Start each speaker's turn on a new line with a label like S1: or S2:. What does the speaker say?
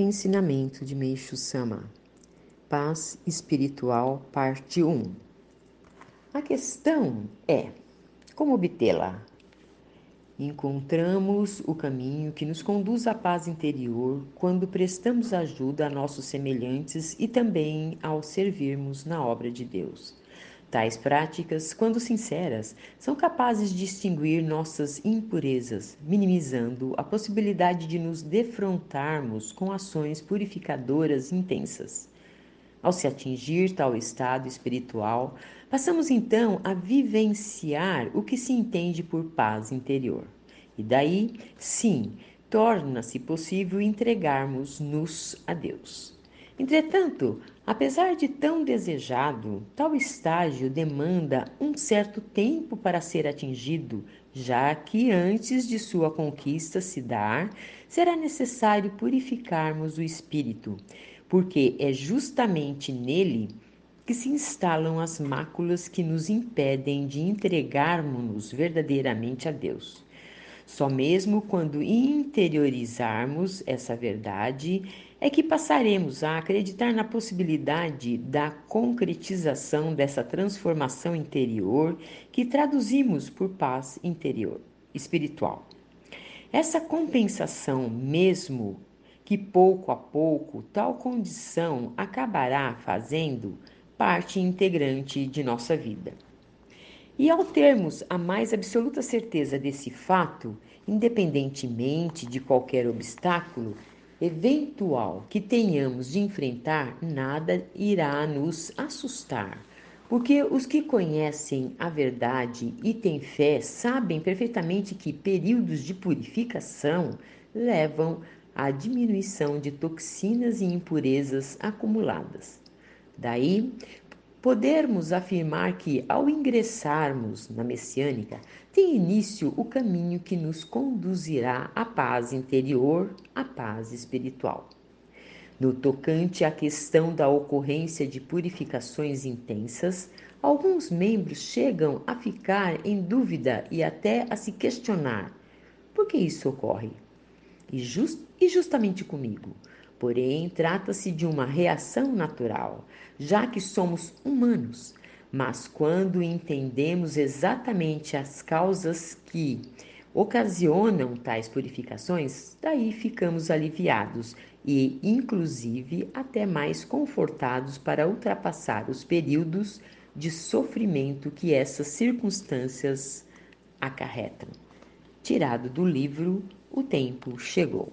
S1: Ensinamento de Meixo Sama Paz Espiritual, Parte 1 A questão é: como obtê-la? Encontramos o caminho que nos conduz à paz interior quando prestamos ajuda a nossos semelhantes e também ao servirmos na obra de Deus. Tais práticas, quando sinceras, são capazes de extinguir nossas impurezas, minimizando a possibilidade de nos defrontarmos com ações purificadoras intensas. Ao se atingir tal estado espiritual, passamos então a vivenciar o que se entende por paz interior. E daí, sim, torna-se possível entregarmos-nos a Deus. Entretanto, apesar de tão desejado, tal estágio demanda um certo tempo para ser atingido, já que antes de sua conquista se dar, será necessário purificarmos o espírito, porque é justamente nele que se instalam as máculas que nos impedem de entregarmos-nos verdadeiramente a Deus. Só mesmo quando interiorizarmos essa verdade é que passaremos a acreditar na possibilidade da concretização dessa transformação interior que traduzimos por paz interior, espiritual. Essa compensação, mesmo que pouco a pouco tal condição acabará fazendo parte integrante de nossa vida. E ao termos a mais absoluta certeza desse fato, independentemente de qualquer obstáculo, eventual que tenhamos de enfrentar, nada irá nos assustar, porque os que conhecem a verdade e têm fé sabem perfeitamente que períodos de purificação levam à diminuição de toxinas e impurezas acumuladas. Daí, podermos afirmar que, ao ingressarmos na messiânica, tem início o caminho que nos conduzirá à paz interior, à paz espiritual. No tocante à questão da ocorrência de purificações intensas, alguns membros chegam a ficar em dúvida e até a se questionar: por que isso ocorre? E, just, e justamente comigo? Porém, trata-se de uma reação natural, já que somos humanos. Mas quando entendemos exatamente as causas que ocasionam tais purificações, daí ficamos aliviados e, inclusive, até mais confortados para ultrapassar os períodos de sofrimento que essas circunstâncias acarretam. Tirado do livro O Tempo Chegou.